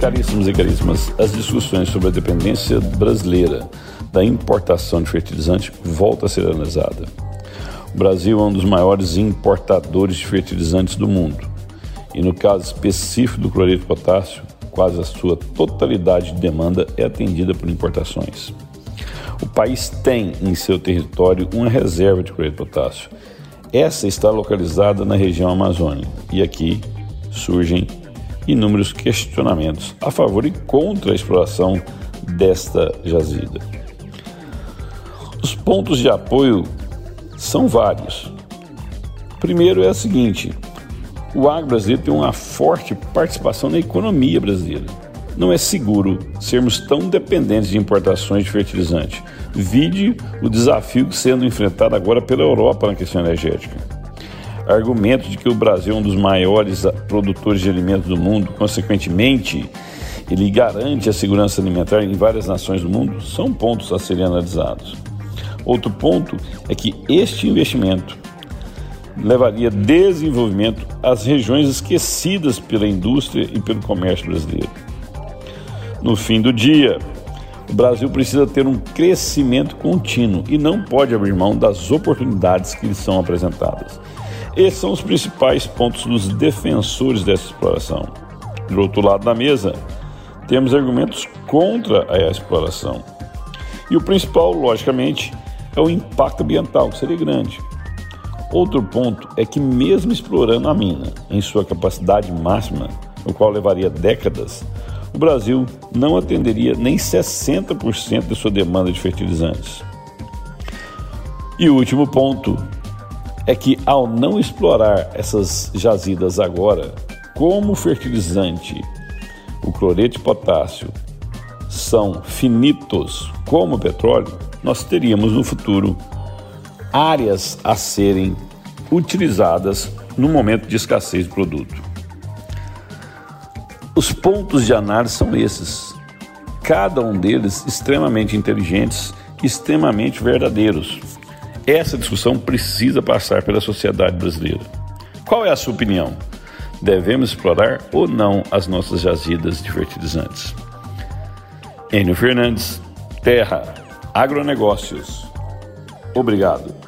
Caríssimos e caríssimas, as discussões sobre a dependência brasileira da importação de fertilizante volta a ser analisada. O Brasil é um dos maiores importadores de fertilizantes do mundo e, no caso específico do cloreto de potássio, quase a sua totalidade de demanda é atendida por importações. O país tem em seu território uma reserva de cloreto de potássio. Essa está localizada na região amazônica e aqui surgem inúmeros questionamentos a favor e contra a exploração desta jazida. Os pontos de apoio são vários. Primeiro é o seguinte: o agro brasileiro tem uma forte participação na economia brasileira. Não é seguro sermos tão dependentes de importações de fertilizante. Vide o desafio sendo enfrentado agora pela Europa na questão energética. Argumento de que o Brasil é um dos maiores produtores de alimentos do mundo, consequentemente, ele garante a segurança alimentar em várias nações do mundo, são pontos a serem analisados. Outro ponto é que este investimento levaria desenvolvimento às regiões esquecidas pela indústria e pelo comércio brasileiro. No fim do dia, o Brasil precisa ter um crescimento contínuo e não pode abrir mão das oportunidades que lhe são apresentadas. Esses são os principais pontos dos defensores dessa exploração. Do outro lado da mesa, temos argumentos contra a exploração. E o principal, logicamente, é o impacto ambiental, que seria grande. Outro ponto é que, mesmo explorando a mina em sua capacidade máxima, o qual levaria décadas, o Brasil não atenderia nem 60% de sua demanda de fertilizantes. E o último ponto é que, ao não explorar essas jazidas agora, como fertilizante, o cloreto de potássio são finitos como o petróleo, nós teríamos no futuro áreas a serem utilizadas no momento de escassez de produto. Os pontos de análise são esses, cada um deles extremamente inteligentes, extremamente verdadeiros. Essa discussão precisa passar pela sociedade brasileira. Qual é a sua opinião? Devemos explorar ou não as nossas jazidas de fertilizantes? Enio Fernandes, Terra Agronegócios. Obrigado.